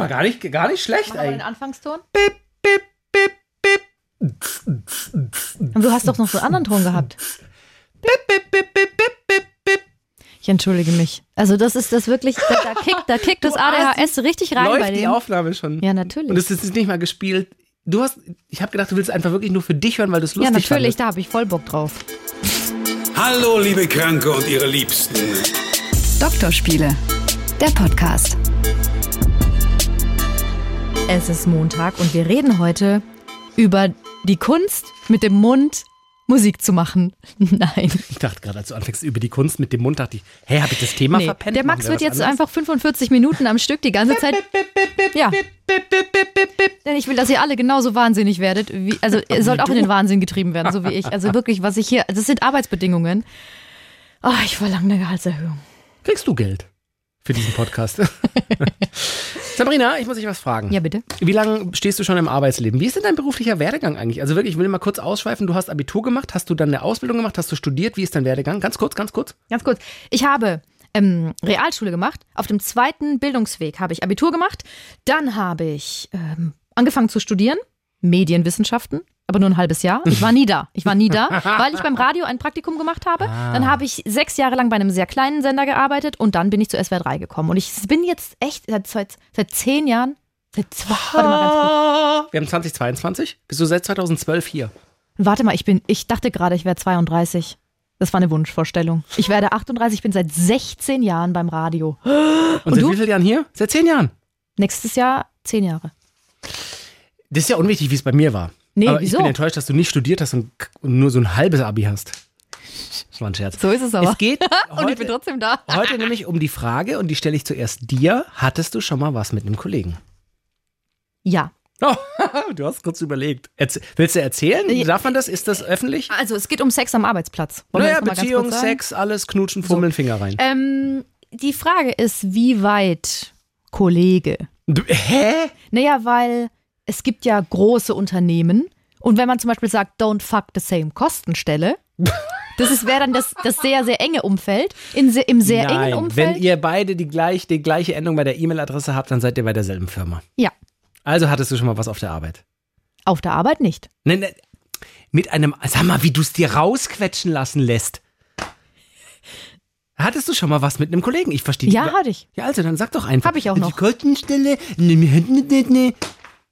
war gar nicht, gar nicht schlecht Mach mal den eigentlich. Anfangston. Bip, bip, bip, bip. Und du hast doch noch so einen anderen Ton gehabt. Bip, bip, bip, bip, bip, bip, bip. Ich entschuldige mich. Also das ist das wirklich, da, da kickt, da kickt das ADHS richtig rein bei Läuft die dem. Aufnahme schon. Ja, natürlich. Und es ist nicht mal gespielt. Du hast, ich habe gedacht, du willst einfach wirklich nur für dich hören, weil du es Ja, lustig natürlich, fandest. da habe ich voll Bock drauf. Hallo, liebe Kranke und ihre Liebsten. Doktorspiele, der Podcast. Es ist Montag und wir reden heute über die Kunst, mit dem Mund Musik zu machen. Nein. Ich dachte gerade, als du anfängst über die Kunst mit dem Mund, dachte ich, hä, habe ich das Thema Nee, verpennt? der Max wir wird jetzt anderes? einfach 45 Minuten am Stück die ganze Zeit. Ja. Denn ich will, dass ihr alle genauso wahnsinnig werdet. Wie, also ihr sollt auch in den Wahnsinn getrieben werden, so wie ich. Also wirklich, was ich hier. Das sind Arbeitsbedingungen. Oh, ich verlange eine Gehaltserhöhung. Kriegst du Geld für diesen Podcast? Sabrina, ich muss dich was fragen. Ja, bitte. Wie lange stehst du schon im Arbeitsleben? Wie ist denn dein beruflicher Werdegang eigentlich? Also wirklich, ich will mal kurz ausschweifen. Du hast Abitur gemacht, hast du dann eine Ausbildung gemacht, hast du studiert? Wie ist dein Werdegang? Ganz kurz, ganz kurz. Ganz kurz. Ich habe ähm, Realschule gemacht. Auf dem zweiten Bildungsweg habe ich Abitur gemacht. Dann habe ich ähm, angefangen zu studieren. Medienwissenschaften. Aber nur ein halbes Jahr. Ich war nie da. Ich war nie da, weil ich beim Radio ein Praktikum gemacht habe. Dann habe ich sechs Jahre lang bei einem sehr kleinen Sender gearbeitet und dann bin ich zu SWR 3 gekommen. Und ich bin jetzt echt seit, seit, seit zehn Jahren, seit zwei, warte mal ganz kurz. Wir haben 2022. Bist du seit 2012 hier? Warte mal, ich bin, ich dachte gerade, ich wäre 32. Das war eine Wunschvorstellung. Ich werde 38, ich bin seit 16 Jahren beim Radio. Und, seit du? wie vielen Jahren hier? Seit zehn Jahren. Nächstes Jahr zehn Jahre. Das ist ja unwichtig, wie es bei mir war. Nee, aber ich wieso? bin enttäuscht, dass du nicht studiert hast und, nur so ein halbes Abi hast. Das war ein Scherz. So ist es aber. Es geht und ich bin heute, trotzdem da. heute nämlich um die Frage, und die stelle ich zuerst dir. Hattest du schon mal was mit einem Kollegen? Ja. Oh, du hast kurz überlegt. Erz willst du erzählen? Darf man das? Ist das öffentlich? Also es geht um Sex am Arbeitsplatz. Wollen Naja, Beziehung? Sex, alles, knutschen, fummeln, Finger rein. Ähm, die Frage ist, wie weit Kollege? Du, hä? Naja, weil es gibt ja große Unternehmen und wenn man zum Beispiel sagt, don't fuck the same Kostenstelle, das ist- wäre dann das, das sehr, sehr enge Umfeld. In Im sehr Nein, engen Umfeld. wenn ihr beide die, gleich, die gleiche Endung bei der E-Mail-Adresse habt, dann seid ihr bei derselben Firma. ja, Also hattest du schon mal was auf der Arbeit? auf der Arbeit nicht. Ne, ne, mit einem, sag mal, wie du es dir rausquetschen lassen lässt. Hattest du schon mal was mit einem Kollegen? Ich verstehe Ja, die- hatte ich. Ja, also dann sag doch einfach. Hab ich auch Die noch. Kostenstelle.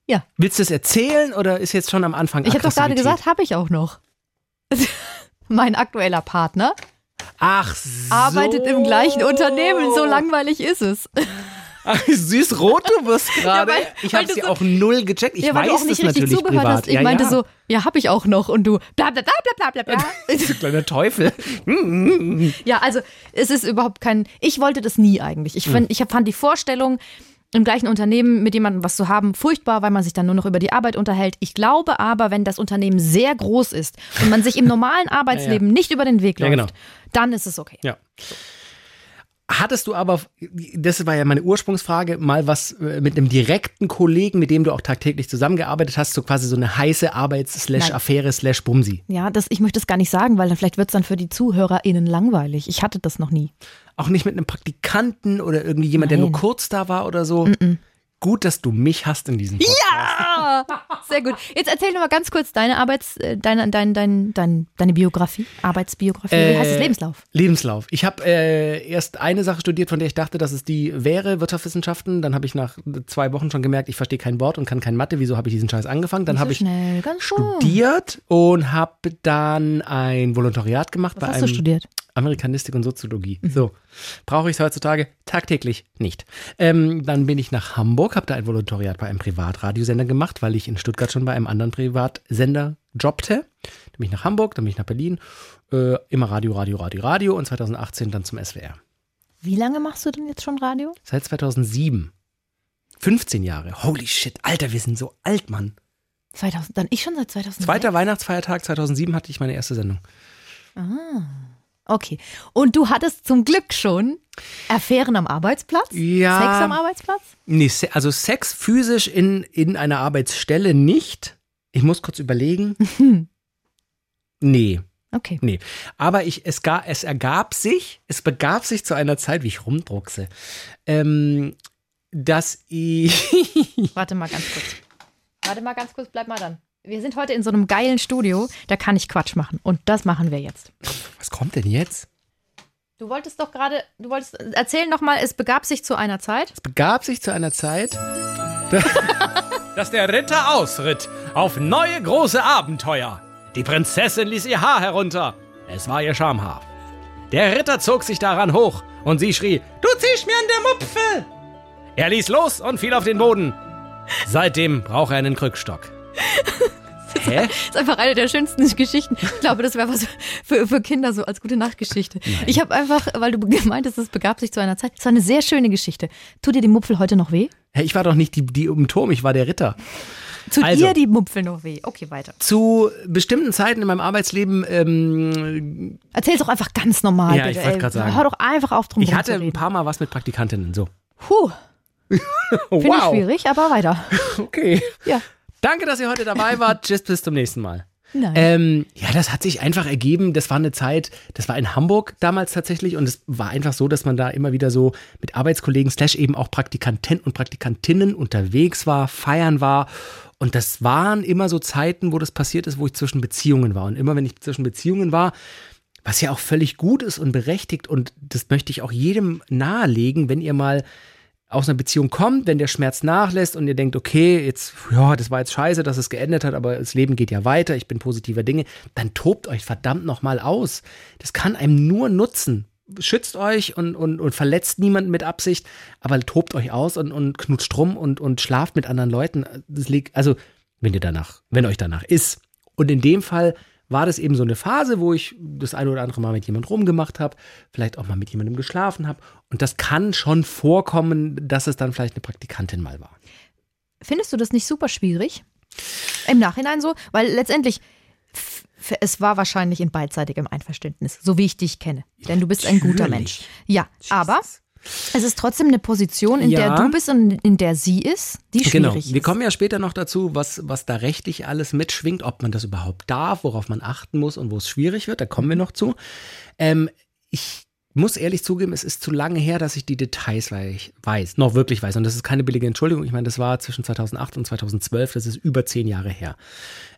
Ja. Willst du es erzählen oder ist jetzt schon am Anfang Ich habe doch gerade gesagt, habe ich auch noch. mein aktueller Partner Ach so. arbeitet im gleichen Unternehmen. So langweilig ist es. Ach, süß rot du wirst gerade. weil- ich habe sie so- auch null gecheckt. Ich ja, weil weiß du auch nicht richtig zugehört privat. hast. Ich ja, meinte ja. so, ja, habe ich auch noch. Und du, bla bla bla bla bla bla kleiner Teufel. ja, also es ist überhaupt kein. Ich wollte das nie eigentlich. Ich, find, ich fand die Vorstellung, im gleichen Unternehmen mit jemandem was zu haben, furchtbar, weil man sich dann nur noch über die Arbeit unterhält. Ich glaube aber, wenn das Unternehmen sehr groß ist und man sich im normalen Arbeitsleben nicht über den Weg Ja, läuft, genau. dann ist es okay. Ja. Hattest du aber, das war ja meine Ursprungsfrage, mal was äh, mit einem direkten Kollegen, mit dem du auch tagtäglich zusammengearbeitet hast, so quasi so eine heiße Arbeits-Affäre slash Bumsi? Ja, das, ich möchte es gar nicht sagen, weil dann vielleicht wird es dann für die ZuhörerInnen langweilig. Ich hatte das noch nie. Auch nicht mit einem Praktikanten oder irgendwie jemand, der nur Nein. kurz da war oder so? Gut, dass du mich hast in diesem Podcast. Ja! Sehr gut. Jetzt erzähl doch mal ganz kurz deine Arbeits, äh, deine, dein, dein, dein, deine Biografie, Arbeitsbiografie. Wie heißt es? Äh, Lebenslauf. Lebenslauf. Ich habe äh, erst eine Sache studiert, von der ich dachte, dass es die wäre, Wirtschaftswissenschaften. Dann habe ich nach zwei Wochen schon gemerkt, ich verstehe kein Wort und kann kein Mathe. Wieso habe ich diesen Scheiß angefangen? Dann Nicht habe so ich schnell, studiert und habe dann ein Volontariat gemacht Was bei hast einem du studiert? Amerikanistik und Soziologie. So, brauche ich es heutzutage tagtäglich nicht. Ähm, dann bin ich nach Hamburg, habe da ein Volontariat bei einem Privatradiosender gemacht, weil ich in Stuttgart schon bei einem anderen Privatsender jobbte. Dann bin ich nach Hamburg, dann bin ich nach Berlin, äh, immer Radio, Radio, Radio, Radio und 2018 dann zum SWR. Wie lange machst du denn jetzt schon Radio? Seit 2007. 15 Jahre. Holy shit, Alter, wir sind so alt, Mann. 2000, dann ich schon seit 2000. Zweiter Weihnachtsfeiertag 2007 hatte ich meine erste Sendung. Okay. Und du hattest zum Glück schon Affären am Arbeitsplatz? Ja. Sex am Arbeitsplatz? Nee, also Sex physisch in, in einer Arbeitsstelle nicht. Ich muss kurz überlegen. Nee, Okay. nee. Aber ich, es, ga, es ergab sich, es begab sich zu einer Zeit, wie ich rumdruckse, ähm, dass ich. Warte mal ganz kurz. Warte mal ganz kurz, bleib mal dann. Wir sind heute in so einem geilen Studio, da kann ich Quatsch machen. Und das machen wir jetzt. Was kommt denn jetzt? Du wolltest doch gerade, du wolltest, erzähl noch mal, es begab sich zu einer Zeit. Es begab sich zu einer Zeit. dass der Ritter ausritt auf neue große Abenteuer. Die Prinzessin ließ ihr Haar herunter. Es war ihr Schamhaar. Der Ritter zog sich daran hoch und sie schrie: Du ziehst mir an der Mupfel! Er ließ los und fiel auf den Boden. Seitdem braucht er einen Krückstock. Hä? Das ist einfach eine der schönsten Geschichten. Ich glaube, das wäre was für, für Kinder so als gute Nachtgeschichte. Ich habe einfach, weil du gemeint hast, es begab sich zu einer Zeit. Es war eine sehr schöne Geschichte. Tut dir die Mupfel heute noch weh? Hä, Ich war doch nicht die, die im Turm, ich war der Ritter. Tut Also. dir die Mupfel noch weh? Okay, weiter. Zu bestimmten Zeiten in meinem Arbeitsleben, ähm, Erzähl's doch einfach ganz normal. Ja, bitte, ich wollte grad sagen. Hör doch einfach auf, drum ich hatte zu ein paar Mal was mit Praktikantinnen. So. Puh, finde ich schwierig, aber weiter. Okay. Ja. Danke, dass ihr heute dabei wart. Tschüss, bis zum nächsten Mal. Nein. Ähm, ja, das hat sich einfach ergeben. Das war eine Zeit, das war in Hamburg damals tatsächlich und es war einfach so, dass man da immer wieder so mit Arbeitskollegen slash eben auch Praktikanten und Praktikantinnen unterwegs war, feiern war. Und das waren immer so Zeiten, wo das passiert ist, wo ich zwischen Beziehungen war. Und immer wenn ich zwischen Beziehungen war, was ja auch völlig gut ist und berechtigt und das möchte ich auch jedem nahelegen, wenn ihr mal aus einer Beziehung kommt, wenn der Schmerz nachlässt und ihr denkt, okay, jetzt, ja, das war jetzt scheiße, dass es geendet hat, aber das Leben geht ja weiter, ich bin positiver Dinge, dann tobt euch verdammt nochmal aus. Das kann einem nur nutzen. Schützt euch und, und, und verletzt niemanden mit Absicht, aber tobt euch aus und, und knutscht rum und, und schlaft mit anderen Leuten. Das liegt, also, wenn ihr danach, wenn euch danach ist. Und in dem Fall war das eben so eine Phase, wo ich das eine oder andere Mal mit jemandem rumgemacht habe, vielleicht auch mal mit jemandem geschlafen habe. Und das kann schon vorkommen, dass es dann vielleicht eine Praktikantin mal war. Findest du das nicht super schwierig? Im Nachhinein so? Weil letztendlich, es war wahrscheinlich in beidseitigem Einverständnis, so wie ich dich kenne. Denn du bist ein guter Natürlich. Mensch. Ja, aber es ist trotzdem eine Position, in Ja. der du bist und in der sie ist, die schwierig Genau. ist. Wir kommen ja später noch dazu, was, was da rechtlich alles mitschwingt, ob man das überhaupt darf, worauf man achten muss und wo es schwierig wird. Da kommen wir noch zu. Ähm, ich muss ehrlich zugeben, es ist zu lange her, dass ich die Details wei- weiß, noch wirklich weiß. Und das ist keine billige Entschuldigung. Ich meine, das war zwischen 2008 und 2012. Das ist über zehn Jahre her.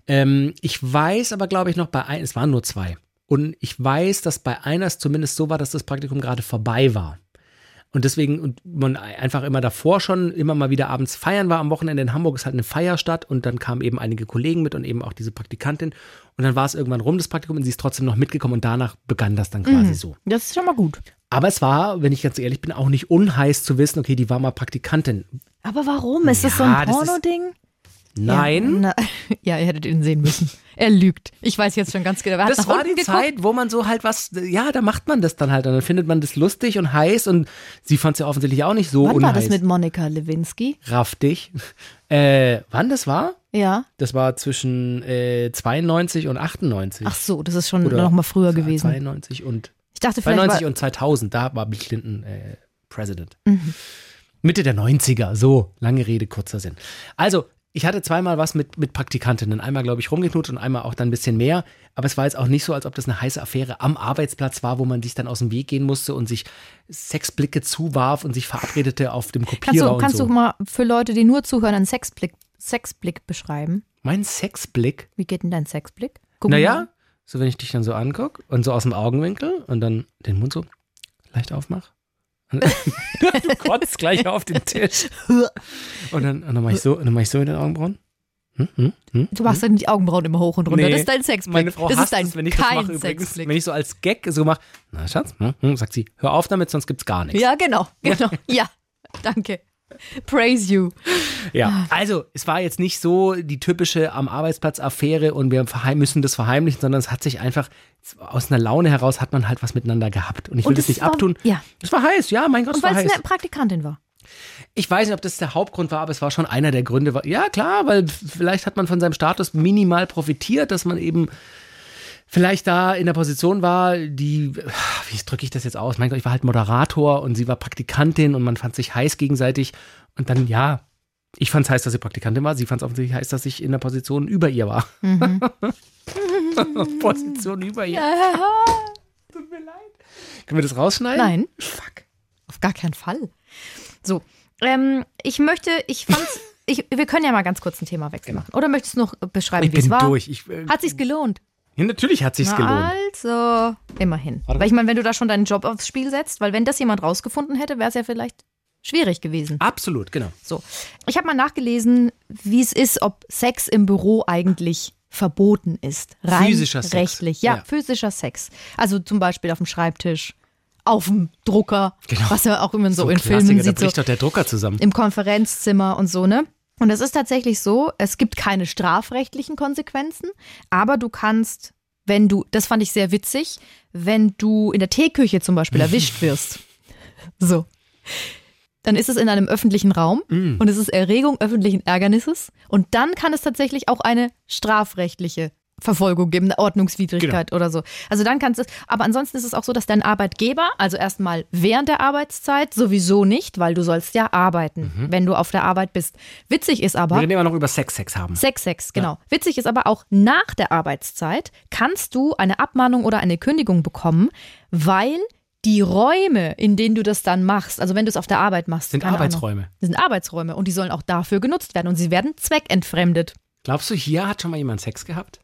Ähm, ich weiß aber, glaube ich, noch bei ein, es waren nur zwei. Und ich weiß, dass bei einer es zumindest so war, dass das Praktikum gerade vorbei war. Und deswegen, und man einfach immer davor schon immer mal wieder abends feiern war. Am Wochenende in Hamburg ist halt eine Feierstadt und dann kamen eben einige Kollegen mit und eben auch diese Praktikantin. Und dann war es irgendwann rum, das Praktikum, und sie ist trotzdem noch mitgekommen und danach begann das dann quasi so. Das ist schon mal gut. Aber es war, wenn ich ganz ehrlich bin, auch nicht unheiß zu wissen, okay, die war mal Praktikantin. Aber warum? Ist das so Ja, ein Porno-Ding? Nein. Ja, na, ja, ihr hättet ihn sehen müssen. Er lügt. Ich weiß jetzt schon ganz genau. Er Das war die geguckt. Zeit, wo man so halt was, ja, da macht man das dann halt und dann findet man das lustig und heiß und sie fand es ja offensichtlich auch nicht so Wann unheiß. war das mit Monika Lewinsky? Raff dich. Äh, wann das war? Ja. Das war zwischen äh, 92 und 98. Ach so, das ist schon Oder noch mal früher gewesen. 92 und Ich dachte vielleicht 92 war, und 2000, da war Bill Clinton äh, President. Mhm. Mitte der 90er, so, lange Rede, kurzer Sinn. Also, ich hatte zweimal was mit, mit Praktikantinnen. Einmal, glaube ich, rumgeknutscht und einmal auch dann ein bisschen mehr. Aber es war jetzt auch nicht so, als ob das eine heiße Affäre am Arbeitsplatz war, wo man sich dann aus dem Weg gehen musste und sich Sexblicke zuwarf und sich verabredete auf dem kannst Kopierer du, und kannst so. du mal für Leute, die nur zuhören, einen Sexblick, Sexblick beschreiben? mein Sexblick? Wie geht denn dein Sexblick? Guck Naja, so wenn ich dich dann so angucke und so aus dem Augenwinkel und dann den Mund so leicht aufmach. Du kotzt gleich auf den Tisch. Und dann, und dann mache ich so, dann mach ich so mit den Augenbrauen. Hm, hm, hm. Du machst dann die Augenbrauen immer hoch und runter. Nee, das ist dein Sexblick. Meine Frau das hasst ist dein es, wenn ich das mache übrigens. Wenn ich so als Gag so mache, na Schatz, hm, hm, sagt sie, hör auf damit, sonst gibt's gar nichts. Ja, genau, genau. Ja, danke. Praise you. Ja, also es war jetzt nicht so die typische am Arbeitsplatz Affäre und wir müssen das verheimlichen, sondern es hat sich einfach aus einer Laune heraus hat man halt was miteinander gehabt und ich will Und das es nicht war- abtun. ja. Es war heiß, ja, mein Gott, Und es war weil es heiß. eine Praktikantin war. Ich weiß nicht, ob das der Hauptgrund war, aber es war schon einer der Gründe. Ja, klar, weil vielleicht hat man von seinem Status minimal profitiert, dass man eben vielleicht da in der Position war, die, wie drücke ich das jetzt aus? Mein Gott, ich war halt Moderator und sie war Praktikantin und man fand sich heiß gegenseitig. Und dann, ja, ich fand es heiß, dass sie Praktikantin war. Sie fand es offensichtlich heiß, dass ich in der Position über ihr war. Position über ihr. Tut mir leid. Können wir das rausschneiden? Nein. Fuck. Auf gar keinen Fall. So, Ähm, ich möchte, ich fand's, ich, wir können ja mal ganz kurz ein Thema wechseln machen. Oder möchtest du noch beschreiben, Ich wie es bin war? durch. Ich, äh, Hat sich's gelohnt? Ja, natürlich hat sich's gelohnt. Also, immerhin. Warte. Weil ich meine, wenn du da schon deinen Job aufs Spiel setzt, weil wenn das jemand rausgefunden hätte, wäre es ja vielleicht schwierig gewesen. Absolut, genau. So. Ich habe mal nachgelesen, wie es ist, ob Sex im Büro eigentlich verboten ist. Rein Physischer Sex. rechtlich. Ja, Ja. physischer Sex. Also zum Beispiel auf dem Schreibtisch, auf dem Drucker, Genau. was ja auch immer so, ein in Filmen da sieht. So bricht doch der Drucker zusammen. im Konferenzzimmer und so, ne? Und es ist tatsächlich so, es gibt keine strafrechtlichen Konsequenzen, aber du kannst, wenn du, das fand ich sehr witzig, wenn du in der Teeküche zum Beispiel erwischt wirst, so, dann ist es in einem öffentlichen Raum Mm. und es ist Erregung öffentlichen Ärgernisses und dann kann es tatsächlich auch eine strafrechtliche Verfolgung geben, eine Ordnungswidrigkeit oder so. Also dann kannst du, aber ansonsten ist es auch so, dass dein Arbeitgeber, also erstmal während der Arbeitszeit sowieso nicht, weil du sollst ja arbeiten, wenn du auf der Arbeit bist. Witzig ist aber, Wir reden immer noch über Sex, Sex haben. Sex, Sex, genau. Witzig ist aber auch nach der Arbeitszeit kannst du eine Abmahnung oder eine Kündigung bekommen, weil die Räume, in denen du das dann machst, also wenn du es auf der Arbeit machst, Sind Ahnung, Arbeitsräume. das sind Arbeitsräume und die sollen auch dafür genutzt werden und sie werden zweckentfremdet. Glaubst du, hier hat schon mal jemand Sex gehabt?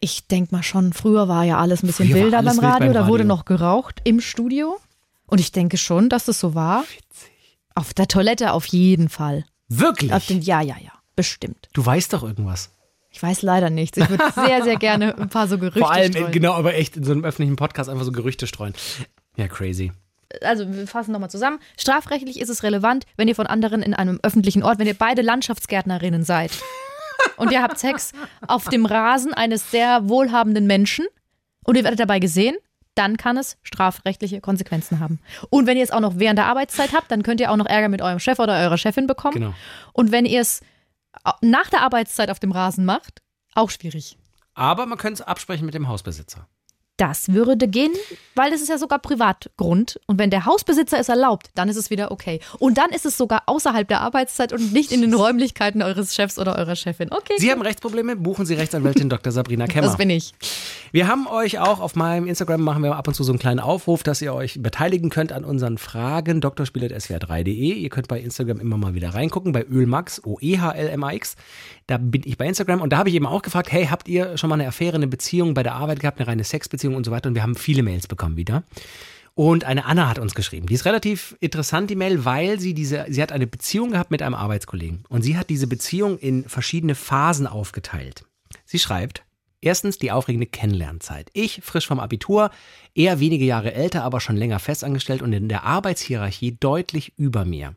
Ich denk mal schon, früher war ja alles ein bisschen Früher wilder beim Radio, beim da wurde Radio. noch geraucht im Studio und ich denke schon, dass das so war. Auf der Toilette auf jeden Fall. Wirklich? Auf den, ja, ja, ja, bestimmt. du weißt doch irgendwas. Ich weiß leider nichts. Ich würde sehr, sehr gerne ein paar so Gerüchte Vor allem, streuen. genau, aber echt in so einem öffentlichen Podcast einfach so Gerüchte streuen. Ja, crazy. also wir fassen nochmal zusammen. Strafrechtlich ist es relevant, wenn ihr von anderen in einem öffentlichen Ort, wenn ihr beide Landschaftsgärtnerinnen seid und ihr habt Sex auf dem Rasen eines sehr wohlhabenden Menschen und ihr werdet dabei gesehen, dann kann es strafrechtliche Konsequenzen haben. Und wenn ihr es auch noch während der Arbeitszeit habt, dann könnt ihr auch noch Ärger mit eurem Chef oder eurer Chefin bekommen. Genau. Und wenn ihr es nach der Arbeitszeit auf dem Rasen macht, auch schwierig. Aber man könnte es absprechen mit dem Hausbesitzer. Das würde gehen, weil es ist ja sogar Privatgrund. Und wenn der Hausbesitzer es erlaubt, dann ist es wieder okay. Und dann ist es sogar außerhalb der Arbeitszeit und nicht in den Räumlichkeiten eures Chefs oder eurer Chefin. Okay, Sie haben Rechtsprobleme? Buchen Sie Rechtsanwältin Dr. Sabrina Kemmer. das bin ich. Wir haben euch auch auf meinem Instagram machen wir ab und zu so einen kleinen Aufruf, dass ihr euch beteiligen könnt an unseren Fragen drspiel.swr3.de. Ihr könnt bei Instagram immer mal wieder reingucken, bei Ölmax, O-E-H-L-M-A-X. Da bin ich bei Instagram und da habe ich eben auch gefragt, hey, habt ihr schon mal eine Affäre, eine Beziehung bei der Arbeit gehabt, eine reine Sexbeziehung und so weiter? Und wir haben viele Mails bekommen wieder. Und eine Anna hat uns geschrieben. Die ist relativ interessant, die Mail, weil sie diese, sie hat eine Beziehung gehabt mit einem Arbeitskollegen. Und sie hat diese Beziehung in verschiedene Phasen aufgeteilt. Sie schreibt, Erstens die aufregende Kennenlernzeit. Ich, frisch vom Abitur, eher wenige Jahre älter, aber schon länger festangestellt und in der Arbeitshierarchie deutlich über mir.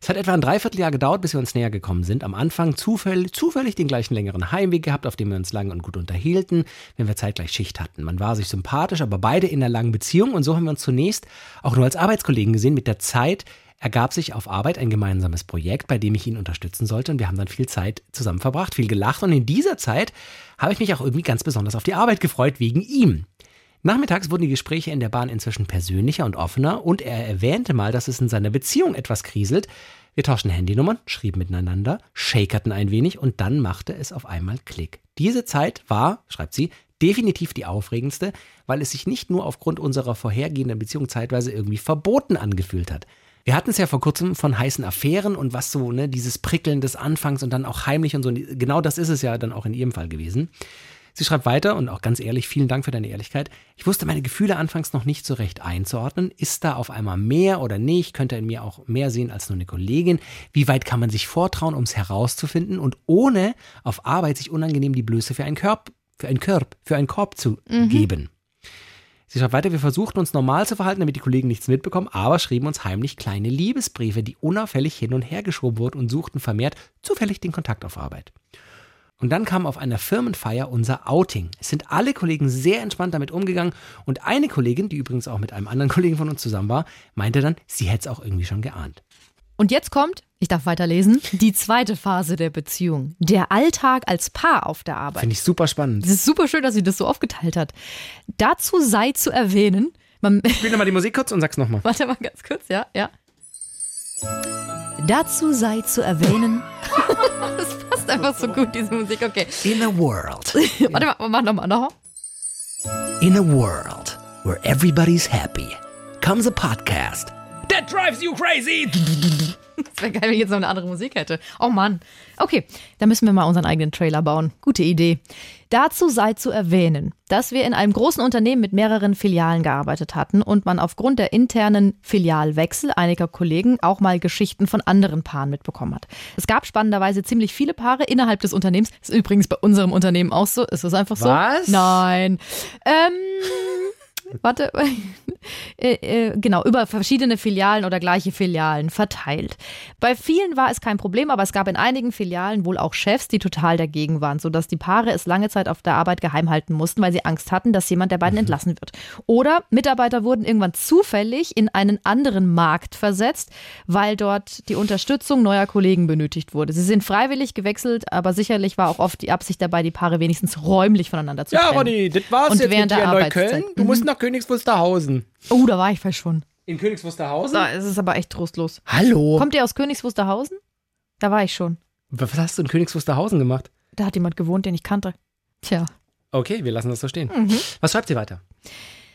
Es hat etwa ein Dreivierteljahr gedauert, bis wir uns näher gekommen sind. Am Anfang zufällig, zufällig den gleichen längeren Heimweg gehabt, auf dem wir uns lang und gut unterhielten, wenn wir zeitgleich Schicht hatten. Man war sich sympathisch, aber beide in einer langen Beziehung und so haben wir uns zunächst auch nur als Arbeitskollegen gesehen. Mit der Zeit ergab sich auf Arbeit ein gemeinsames Projekt, bei dem ich ihn unterstützen sollte und wir haben dann viel Zeit zusammen verbracht, viel gelacht und in dieser Zeit habe ich mich auch irgendwie ganz besonders auf die Arbeit gefreut wegen ihm. Nachmittags wurden die Gespräche in der Bahn inzwischen persönlicher und offener und er erwähnte mal, dass es in seiner Beziehung etwas kriselt. Wir tauschten Handynummern, schrieben miteinander, shakerten ein wenig und dann machte es auf einmal Klick. Diese Zeit war, schreibt sie, definitiv die aufregendste, weil es sich nicht nur aufgrund unserer vorhergehenden Beziehung zeitweise irgendwie verboten angefühlt hat. Wir hatten es ja vor kurzem von heißen Affären und was so, ne, dieses Prickeln des Anfangs und dann auch heimlich und so. Genau das ist es ja dann auch in ihrem Fall gewesen. Sie schreibt weiter und auch ganz ehrlich, vielen Dank für deine Ehrlichkeit. Ich wusste meine Gefühle anfangs noch nicht so recht einzuordnen. Ist da auf einmal mehr oder nicht? Könnte er in mir auch mehr sehen als nur eine Kollegin? Wie weit kann man sich vortrauen, um es herauszufinden und ohne auf Arbeit sich unangenehm die Blöße für einen Körb, für einen Körb, für einen Korb zu geben? Sie schreibt weiter, wir versuchten uns normal zu verhalten, damit die Kollegen nichts mitbekommen, aber schrieben uns heimlich kleine Liebesbriefe, die unauffällig hin und her geschoben wurden und suchten vermehrt zufällig den Kontakt auf Arbeit. Und dann kam auf einer Firmenfeier unser Outing. Es sind alle Kollegen sehr entspannt damit umgegangen und eine Kollegin, die übrigens auch mit einem anderen Kollegen von uns zusammen war, meinte dann, sie hätte es auch irgendwie schon geahnt. Und jetzt kommt, ich darf weiterlesen, die zweite Phase der Beziehung. Der Alltag als Paar auf der Arbeit. Finde ich super spannend. Es ist super schön, dass sie das so aufgeteilt hat. Dazu sei zu erwähnen, man, Spiel nochmal die Musik kurz und sag's nochmal. warte mal ganz kurz, ja, ja. Dazu sei zu erwähnen, das passt einfach so gut, diese Musik, okay. In a world, Warte mal, mach nochmal, noch. in a world where everybody's happy, comes a podcast That drives you crazy! Es wäre geil, wenn ich jetzt noch eine andere Musik hätte. Oh Mann. Okay, da müssen wir mal unseren eigenen Trailer bauen. Gute Idee. Dazu sei zu erwähnen, dass wir in einem großen Unternehmen mit mehreren Filialen gearbeitet hatten und man aufgrund der internen Filialwechsel einiger Kollegen auch mal Geschichten von anderen Paaren mitbekommen hat. Es gab spannenderweise ziemlich viele Paare innerhalb des Unternehmens. Ist übrigens bei unserem Unternehmen auch so. Ist das einfach so? Was? Nein. Ähm. Warte, äh, äh, genau, über verschiedene Filialen oder gleiche Filialen verteilt. Bei vielen war es kein Problem, aber es gab in einigen Filialen wohl auch Chefs, die total dagegen waren, sodass die Paare es lange Zeit auf der Arbeit geheim halten mussten, weil sie Angst hatten, dass jemand der beiden entlassen wird. Oder Mitarbeiter wurden irgendwann zufällig in einen anderen Markt versetzt, weil dort die Unterstützung neuer Kollegen benötigt wurde. Sie sind freiwillig gewechselt, aber sicherlich war auch oft die Absicht dabei, die Paare wenigstens räumlich voneinander zu Ja, trennen. Ronny, das war's Und jetzt während mit dir der in. Neukölln. Du musst nach Königs Wusterhausen. Oh, da war ich vielleicht schon. In Königs Wusterhausen? Da ist es aber echt trostlos. Hallo. Kommt ihr aus Königs Wusterhausen? Da war ich schon. Was hast du in Königs Wusterhausen gemacht? Da hat jemand gewohnt, den ich kannte. Tja. Okay, wir lassen das so stehen. Mhm. Was schreibt sie weiter?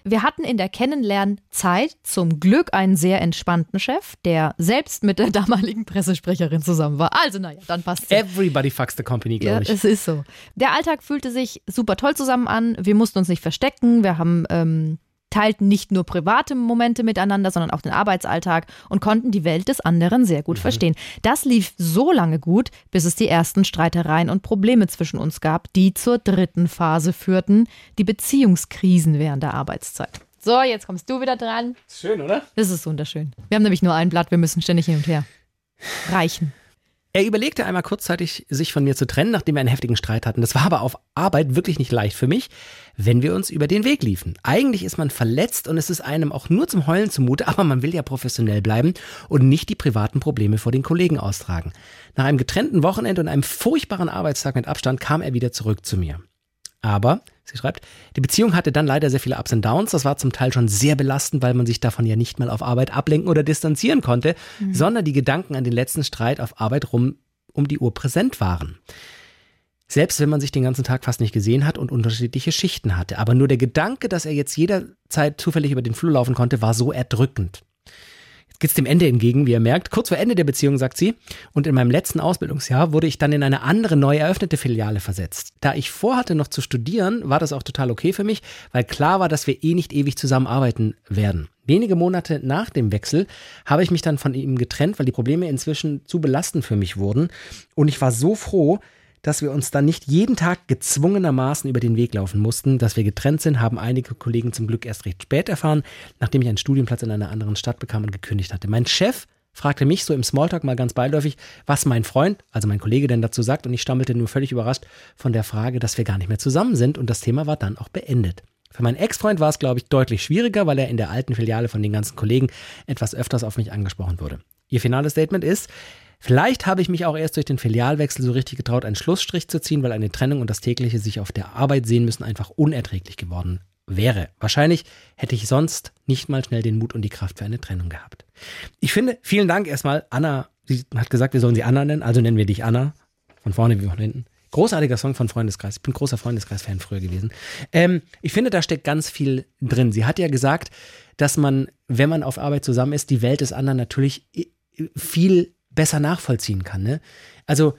Wir hatten in der Kennenlernzeit zum Glück einen sehr entspannten Chef, der selbst mit der damaligen Pressesprecherin zusammen war. Also, naja, dann passt es. Everybody fucks the company, Ja, glaube ich. es ist so. Der Alltag fühlte sich super toll zusammen an. Wir mussten uns nicht verstecken. Wir haben ähm, teilten nicht nur private Momente miteinander, sondern auch den Arbeitsalltag und konnten die Welt des anderen sehr gut verstehen. Das lief so lange gut, bis es die ersten Streitereien und Probleme zwischen uns gab, die zur dritten Phase führten, die Beziehungskrisen während der Arbeitszeit. So, jetzt kommst du wieder dran. Schön, oder? Das ist wunderschön. Wir haben nämlich nur ein Blatt, wir müssen ständig hin und her reichen. Er überlegte einmal kurzzeitig, sich von mir zu trennen, nachdem wir einen heftigen Streit hatten. Das war aber auf Arbeit wirklich nicht leicht für mich, wenn wir uns über den Weg liefen. Eigentlich ist man verletzt und es ist einem auch nur zum Heulen zumute, aber man will ja professionell bleiben und nicht die privaten Probleme vor den Kollegen austragen. Nach einem getrennten Wochenende und einem furchtbaren Arbeitstag mit Abstand kam er wieder zurück zu mir. Aber, sie schreibt, die Beziehung hatte dann leider sehr viele Ups und Downs. Das war zum Teil schon sehr belastend, weil man sich davon ja nicht mal auf Arbeit ablenken oder distanzieren konnte, sondern die Gedanken an den letzten Streit auf Arbeit rum um die Uhr präsent waren. Selbst wenn man sich den ganzen Tag fast nicht gesehen hat und unterschiedliche Schichten hatte. Aber nur der Gedanke, dass er jetzt jederzeit zufällig über den Flur laufen konnte, war so erdrückend. Jetzt geht's dem Ende entgegen, wie ihr merkt. Kurz vor Ende der Beziehung, sagt sie. Und in meinem letzten Ausbildungsjahr wurde ich dann in eine andere neu eröffnete Filiale versetzt. Da ich vorhatte, noch zu studieren, war das auch total okay für mich, weil klar war, dass wir eh nicht ewig zusammenarbeiten werden. Wenige Monate nach dem Wechsel habe ich mich dann von ihm getrennt, weil die Probleme inzwischen zu belastend für mich wurden. Und ich war so froh, dass wir uns dann nicht jeden Tag gezwungenermaßen über den Weg laufen mussten. Dass wir getrennt sind, haben einige Kollegen zum Glück erst recht spät erfahren, nachdem ich einen Studienplatz in einer anderen Stadt bekam und gekündigt hatte. Mein Chef fragte mich so im Smalltalk mal ganz beiläufig, was mein Freund, also mein Kollege, denn dazu sagt, und ich stammelte nur völlig überrascht von der Frage, dass wir gar nicht mehr zusammen sind und das Thema war dann auch beendet. Für meinen Ex-Freund war es, glaube ich, deutlich schwieriger, weil er in der alten Filiale von den ganzen Kollegen etwas öfters auf mich angesprochen wurde. Ihr finales Statement ist, Vielleicht habe ich mich auch erst durch den Filialwechsel so richtig getraut, einen Schlussstrich zu ziehen, weil eine Trennung und das tägliche sich auf der Arbeit sehen müssen einfach unerträglich geworden wäre. Wahrscheinlich hätte ich sonst nicht mal schnell den Mut und die Kraft für eine Trennung gehabt. Ich finde, vielen Dank erstmal. Anna, sie hat gesagt, wir sollen sie Anna nennen, also nennen wir dich Anna. Von vorne wie von hinten. Großartiger Song von Freundeskreis. Ich bin großer Freundeskreis-Fan früher gewesen. Ähm, ich finde, da steckt ganz viel drin. Sie hat ja gesagt, dass man, wenn man auf Arbeit zusammen ist, die Welt des anderen natürlich viel besser nachvollziehen kann. Ne? Also,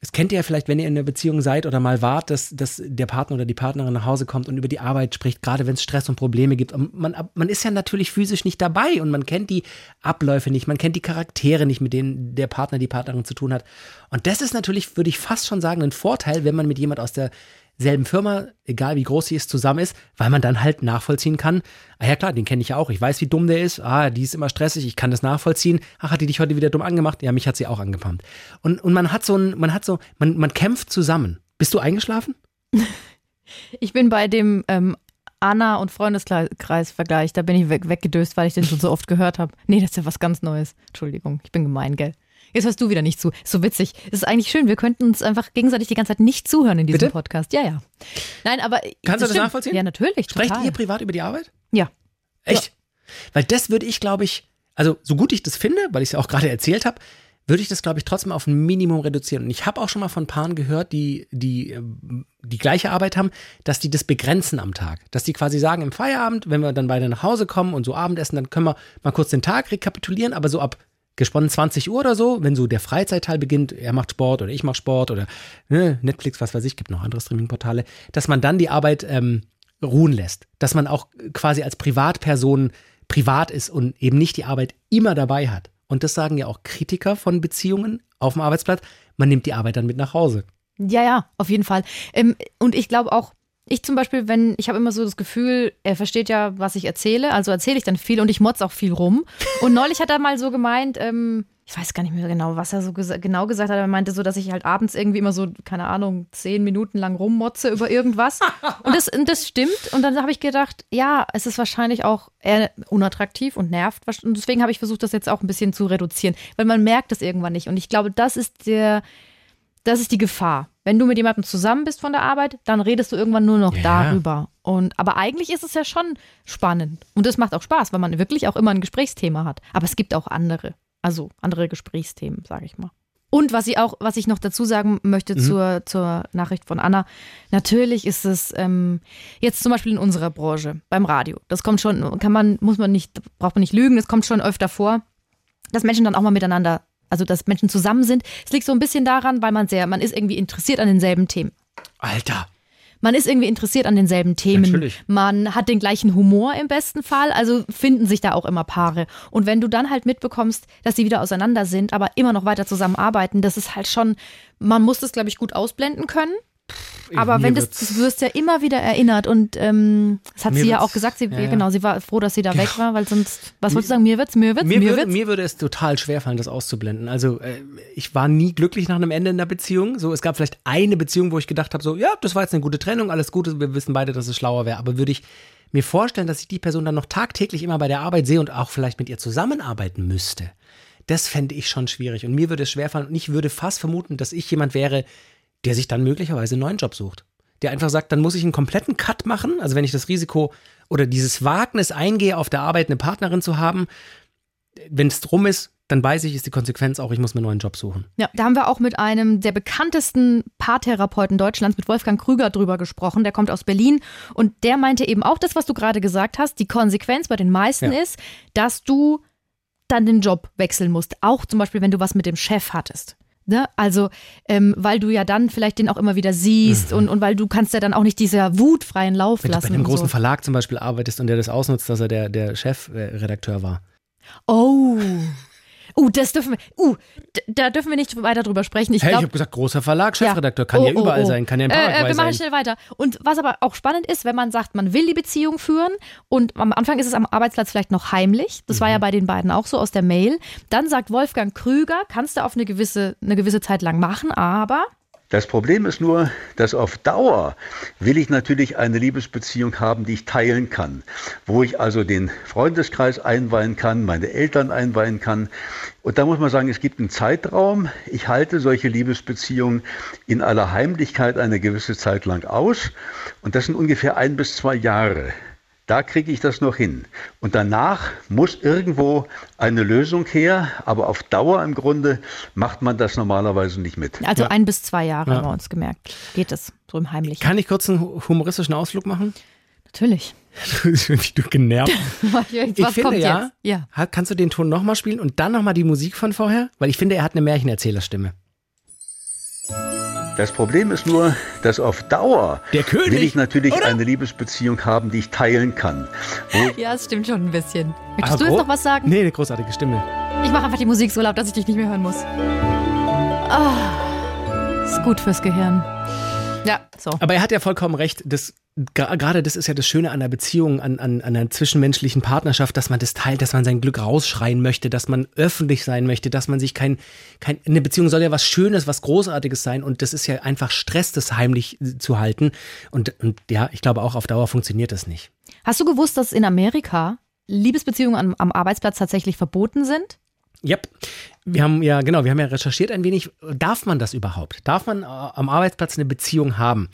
es kennt ihr ja vielleicht, wenn ihr in einer Beziehung seid oder mal wart, dass, dass der Partner oder die Partnerin nach Hause kommt und über die Arbeit spricht, gerade wenn es Stress und Probleme gibt. Man, man ist ja natürlich physisch nicht dabei und man kennt die Abläufe nicht, man kennt die Charaktere nicht, mit denen der Partner, die Partnerin zu tun hat. Und das ist natürlich, würde ich fast schon sagen, ein Vorteil, wenn man mit jemand aus der selben Firma, egal wie groß sie ist, zusammen ist, weil man dann halt nachvollziehen kann, ah ja klar, den kenne ich ja auch, ich weiß, wie dumm der ist, ah, die ist immer stressig, ich kann das nachvollziehen, ach, hat die dich heute wieder dumm angemacht? Ja, mich hat sie auch angepumpt. Und, und man hat so ein, man hat so, man, man kämpft zusammen. Bist du eingeschlafen? Ich bin bei dem ähm, Anna- und Freundeskreis-Vergleich, da bin ich weg, weggedöst, weil ich den schon so oft gehört habe. Nee, das ist ja was ganz Neues. Entschuldigung, ich bin gemein, gell? Jetzt hörst du wieder nicht zu. Ist so witzig. Es ist eigentlich schön. Wir könnten uns einfach gegenseitig die ganze Zeit nicht zuhören in diesem Bitte? Podcast. Ja, ja. Nein, aber. Kannst du das stimmt. nachvollziehen? Ja, natürlich. Sprecht total. ihr privat über die Arbeit? Ja. Echt? Weil das würde ich, glaube ich, also so gut ich das finde, weil ich es ja auch gerade erzählt habe, würde ich das, glaube ich, trotzdem auf ein Minimum reduzieren. Und ich habe auch schon mal von Paaren gehört, die, die die gleiche Arbeit haben, dass die das begrenzen am Tag. Dass die quasi sagen, im Feierabend, wenn wir dann beide nach Hause kommen und so Abendessen, dann können wir mal kurz den Tag rekapitulieren, aber so ab gesponnen 20 Uhr oder so, wenn so der Freizeitteil beginnt, er macht Sport oder ich mache Sport oder ne, Netflix, was weiß ich, gibt noch andere Streaming-Portale, dass man dann die Arbeit ähm, ruhen lässt. Dass man auch quasi als Privatperson privat ist und eben nicht die Arbeit immer dabei hat. Und das sagen ja auch Kritiker von Beziehungen auf dem Arbeitsplatz. Man nimmt die Arbeit dann mit nach Hause. Ja, ja, auf jeden Fall. Ähm, und ich glaube auch, ich zum Beispiel, wenn, ich habe immer so das Gefühl, er versteht ja, was ich erzähle, also erzähle ich dann viel und ich motz auch viel rum. Und neulich hat er mal so gemeint, ähm, ich weiß gar nicht mehr genau, was er so gesa genau gesagt hat, aber er meinte so, dass ich halt abends irgendwie immer so, keine Ahnung, zehn Minuten lang rummotze über irgendwas. und, das, und das stimmt. Und dann habe ich gedacht, ja, es ist wahrscheinlich auch eher unattraktiv und nervt. Und deswegen habe ich versucht, das jetzt auch ein bisschen zu reduzieren, weil man merkt das irgendwann nicht. Und ich glaube, das ist der, das ist die Gefahr. Wenn du mit jemandem zusammen bist von der Arbeit, dann redest du irgendwann nur noch Ja. darüber. Und, aber eigentlich ist es ja schon spannend. Und es macht auch Spaß, weil man wirklich auch immer ein Gesprächsthema hat. Aber es gibt auch andere. Also andere Gesprächsthemen, sage ich mal. Und was ich auch, was ich noch dazu sagen möchte Mhm. zur, zur Nachricht von Anna, natürlich ist es ähm, jetzt zum Beispiel in unserer Branche, beim Radio. Das kommt schon, kann man, muss man nicht, braucht man nicht lügen, das kommt schon öfter vor, dass Menschen dann auch mal miteinander, also dass Menschen zusammen sind. Es liegt so ein bisschen daran, weil man sehr, man ist irgendwie interessiert an denselben Themen. Alter. Man ist irgendwie interessiert an denselben Themen. Natürlich. Man hat den gleichen Humor im besten Fall, also finden sich da auch immer Paare. Und wenn du dann halt mitbekommst, dass sie wieder auseinander sind, aber immer noch weiter zusammenarbeiten, das ist halt schon, man muss das, glaube ich, gut ausblenden können. Aber wenn das, das wirst ja immer wieder erinnert und ähm, das hat Mir sie ja auch gesagt, sie, ja, ja. genau, sie war froh, dass sie da weg war, weil sonst, was wolltest du sagen, mir wird's, mir wird's, Mir, mir, würde, wird's. mir würde es total schwerfallen, das auszublenden. Also äh, ich war nie glücklich nach einem Ende in der Beziehung. So, es gab vielleicht eine Beziehung, wo ich gedacht habe, so, ja, das war jetzt eine gute Trennung, alles Gute, wir wissen beide, dass es schlauer wäre. Aber würde ich mir vorstellen, dass ich die Person dann noch tagtäglich immer bei der Arbeit sehe und auch vielleicht mit ihr zusammenarbeiten müsste, das fände ich schon schwierig. Und mir würde es schwerfallen und ich würde fast vermuten, dass ich jemand wäre, der sich dann möglicherweise einen neuen Job sucht. Der einfach sagt, dann muss ich einen kompletten Cut machen. Also wenn ich das Risiko oder dieses Wagnis eingehe, auf der Arbeit eine Partnerin zu haben, wenn es drum ist, dann weiß ich, ist die Konsequenz auch, ich muss mir einen neuen Job suchen. Ja, da haben wir auch mit einem der bekanntesten Paartherapeuten Deutschlands, mit Wolfgang Krüger, drüber gesprochen. Der kommt aus Berlin und der meinte eben auch das, was du gerade gesagt hast. Die Konsequenz bei den meisten Ja. ist, dass du dann den Job wechseln musst. Auch zum Beispiel, wenn du was mit dem Chef hattest. Ne? Also, ähm, weil du ja dann vielleicht den auch immer wieder siehst und, und weil du kannst ja dann auch nicht dieser Wut freien Lauf Mhm. Wenn du bei lassen. einem großen so. Verlag zum Beispiel arbeitest und der das ausnutzt, dass er der, der Chefredakteur war. Oh. Uh, das dürfen wir. Uh, da dürfen wir nicht weiter drüber sprechen. Ich hey, ich habe gesagt, großer Verlag, Chefredakteur, kann Oh, ja oh, überall oh. sein, kann ja in Äh, Paraguay äh, wir machen sein. schnell weiter. Und was aber auch spannend ist, wenn man sagt, man will die Beziehung führen und am Anfang ist es am Arbeitsplatz vielleicht noch heimlich. Das Mhm. war ja bei den beiden auch so aus der Mail. Dann sagt Wolfgang Krüger, kannst du auf eine gewisse, eine gewisse Zeit lang machen, aber Das Problem ist nur, dass auf Dauer will ich natürlich eine Liebesbeziehung haben, die ich teilen kann, wo ich also den Freundeskreis einweihen kann, meine Eltern einweihen kann. Und da muss man sagen, es gibt einen Zeitraum. Ich halte solche Liebesbeziehungen in aller Heimlichkeit eine gewisse Zeit lang aus. Und das sind ungefähr ein bis zwei Jahre. Da kriege ich das noch hin. Und danach muss irgendwo eine Lösung her, aber auf Dauer im Grunde macht man das normalerweise nicht mit. also ein bis zwei Jahre Ja. haben wir uns gemerkt. Geht es so im Heimlichen? Kann ich kurz einen humoristischen Ausflug machen? Natürlich. Wie du genervt. Was Ich finde kommt ja, jetzt? Ja. Kannst du den Ton nochmal spielen und dann nochmal die Musik von vorher? Weil ich finde, er hat eine Märchenerzählerstimme. Das Problem ist nur, dass auf Dauer Der König, will ich natürlich oder? eine Liebesbeziehung haben, die ich teilen kann. Wo ich Ja, es stimmt schon ein bisschen. Möchtest Aber du jetzt noch was sagen? Nee, eine großartige Stimme. Ich mache einfach die Musik so laut, dass ich dich nicht mehr hören muss. Ah, ist gut fürs Gehirn. Ja, so. Aber er hat ja vollkommen recht. Das, gerade das ist ja das Schöne an der Beziehung, an, an, an einer zwischenmenschlichen Partnerschaft, dass man das teilt, dass man sein Glück rausschreien möchte, dass man öffentlich sein möchte, dass man sich kein, kein, eine Beziehung soll ja was Schönes, was Großartiges sein und das ist ja einfach Stress, das heimlich zu halten. Und, und ja, ich glaube auch auf Dauer funktioniert das nicht. Hast du gewusst, dass in Amerika Liebesbeziehungen am, am Arbeitsplatz tatsächlich verboten sind? Yep. Wir haben ja, genau, wir haben ja recherchiert ein wenig. Darf man das überhaupt? Darf man äh, am Arbeitsplatz eine Beziehung haben?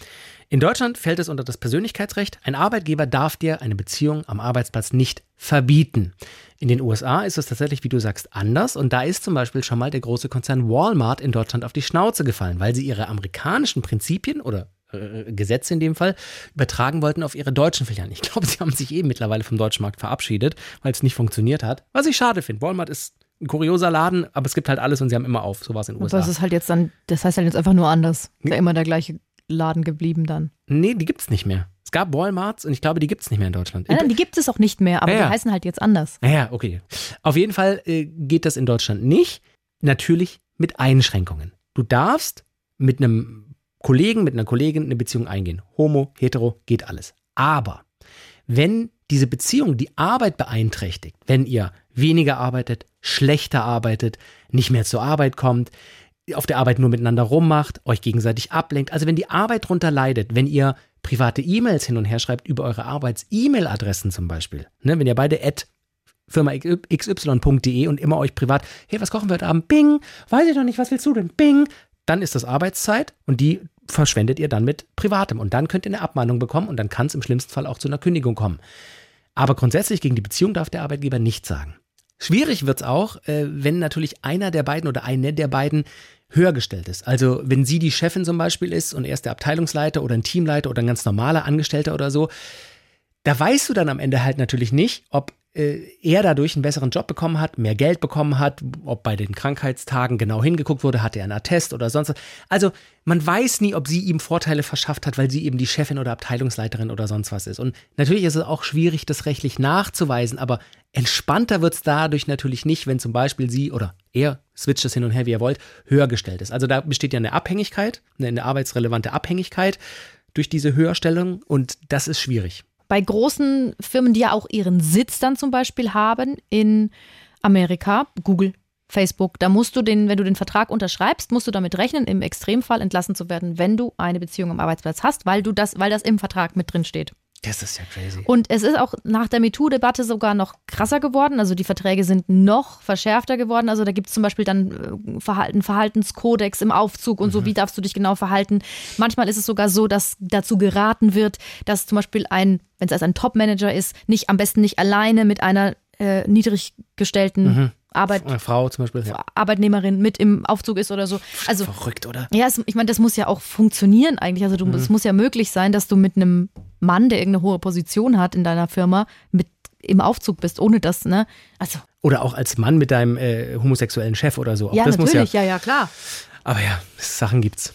In Deutschland fällt es unter das Persönlichkeitsrecht. Ein Arbeitgeber darf dir eine Beziehung am Arbeitsplatz nicht verbieten. In den USA ist es tatsächlich, wie du sagst, anders. Und da ist zum Beispiel schon mal der große Konzern Walmart in Deutschland auf die Schnauze gefallen, weil sie ihre amerikanischen Prinzipien oder äh, Gesetze in dem Fall übertragen wollten auf ihre deutschen Filialen. Ich glaube, sie haben sich eben mittlerweile vom deutschen Markt verabschiedet, weil es nicht funktioniert hat. Was ich schade finde. Walmart ist ein kurioser Laden, aber es gibt halt alles und sie haben immer auf. So war es in den USA. es ist halt jetzt dann, das heißt halt jetzt einfach nur anders. Ist ja immer der gleiche Laden geblieben dann. nee, die gibt's nicht mehr. Es gab Walmarts und ich glaube, die gibt's nicht mehr in Deutschland. Nein, nein, die gibt es auch nicht mehr, aber Ja, ja. die heißen halt jetzt anders. Naja, okay. Auf jeden Fall äh, geht das in Deutschland nicht. Natürlich mit Einschränkungen. Du darfst mit einem Kollegen, mit einer Kollegin eine Beziehung eingehen. Homo, hetero, geht alles. Aber wenn diese Beziehung die Arbeit beeinträchtigt, wenn ihr weniger arbeitet, schlechter arbeitet, nicht mehr zur Arbeit kommt, auf der Arbeit nur miteinander rummacht, euch gegenseitig ablenkt, also wenn die Arbeit drunter leidet, wenn ihr private E-Mails hin und her schreibt über eure Arbeits-E-Mail-Adressen zum Beispiel, ne, wenn ihr beide at Firma xy.de und immer euch privat, hey, was kochen wir heute Abend? Bing, weiß ich noch nicht, was willst du denn? Bing, dann ist das Arbeitszeit und die verschwendet ihr dann mit Privatem und dann könnt ihr eine Abmahnung bekommen und dann kann es im schlimmsten Fall auch zu einer Kündigung kommen. Aber grundsätzlich gegen die Beziehung darf der Arbeitgeber nichts sagen. Schwierig wird's auch, äh, wenn natürlich einer der beiden oder eine der beiden höher gestellt ist. Also wenn sie die Chefin zum Beispiel ist und er ist der Abteilungsleiter oder ein Teamleiter oder ein ganz normaler Angestellter oder so, da weißt du dann am Ende halt natürlich nicht, ob er dadurch einen besseren Job bekommen hat, mehr Geld bekommen hat, ob bei den Krankheitstagen genau hingeguckt wurde, hatte er einen Attest oder sonst was. Also man weiß nie, ob sie ihm Vorteile verschafft hat, weil sie eben die Chefin oder Abteilungsleiterin oder sonst was ist. Und natürlich ist es auch schwierig, das rechtlich nachzuweisen, aber entspannter wird es dadurch natürlich nicht, wenn zum Beispiel sie oder er, switcht es hin und her, wie ihr wollt, höher gestellt ist. Also da besteht ja eine Abhängigkeit, eine arbeitsrelevante Abhängigkeit durch diese Höherstellung und das ist schwierig. Bei großen Firmen, die ja auch ihren Sitz dann zum Beispiel haben in Amerika, Google, Facebook, da musst du den, wenn du den Vertrag unterschreibst, musst du damit rechnen, im Extremfall entlassen zu werden, wenn du eine Beziehung am Arbeitsplatz hast, weil du das, weil das im Vertrag mit drin steht. Das ist ja crazy. Und es ist auch nach der MeToo-Debatte sogar noch krasser geworden. Also die Verträge sind noch verschärfter geworden. Also da gibt es zum Beispiel dann äh, Verhalten, Verhaltenskodex im Aufzug und so, wie darfst du dich genau verhalten. Manchmal ist es sogar so, dass dazu geraten wird, dass zum Beispiel ein, wenn es als ein Top-Manager ist, nicht am besten nicht alleine mit einer äh, niedrig gestellten Arbeit, Eine Frau zum Beispiel. Ja. Arbeitnehmerin mit im Aufzug ist oder so. Also Verrückt, oder? ja, es, ich meine, das muss ja auch funktionieren eigentlich. Also du, es muss ja möglich sein, dass du mit einem Mann, der irgendeine hohe Position hat in deiner Firma, mit im Aufzug bist, ohne das, ne? Also, Oder auch als Mann mit deinem äh, homosexuellen Chef oder so. Auch ja, das muss natürlich, ja. ja, ja, klar. Aber ja, Sachen gibt's.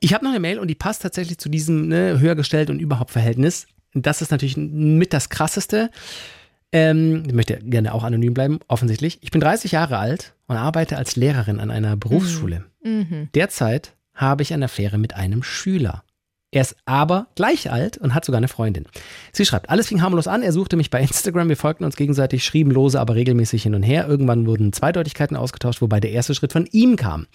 Ich habe noch eine Mail und die passt tatsächlich zu diesem ne, höher gestellt und überhaupt Verhältnis. Das ist natürlich mit das Krasseste. Ähm, ich möchte gerne auch anonym bleiben, offensichtlich. Ich bin 30 Jahre alt und arbeite als Lehrerin an einer Berufsschule. Mhm. Derzeit habe ich eine Affäre mit einem Schüler. Er ist aber gleich alt und hat sogar eine Freundin. Sie schreibt, alles fing harmlos an. Er suchte mich bei Instagram. Wir folgten uns gegenseitig, schrieben lose, aber regelmäßig hin und her. Irgendwann wurden Zweideutigkeiten ausgetauscht, wobei der erste Schritt von ihm kam.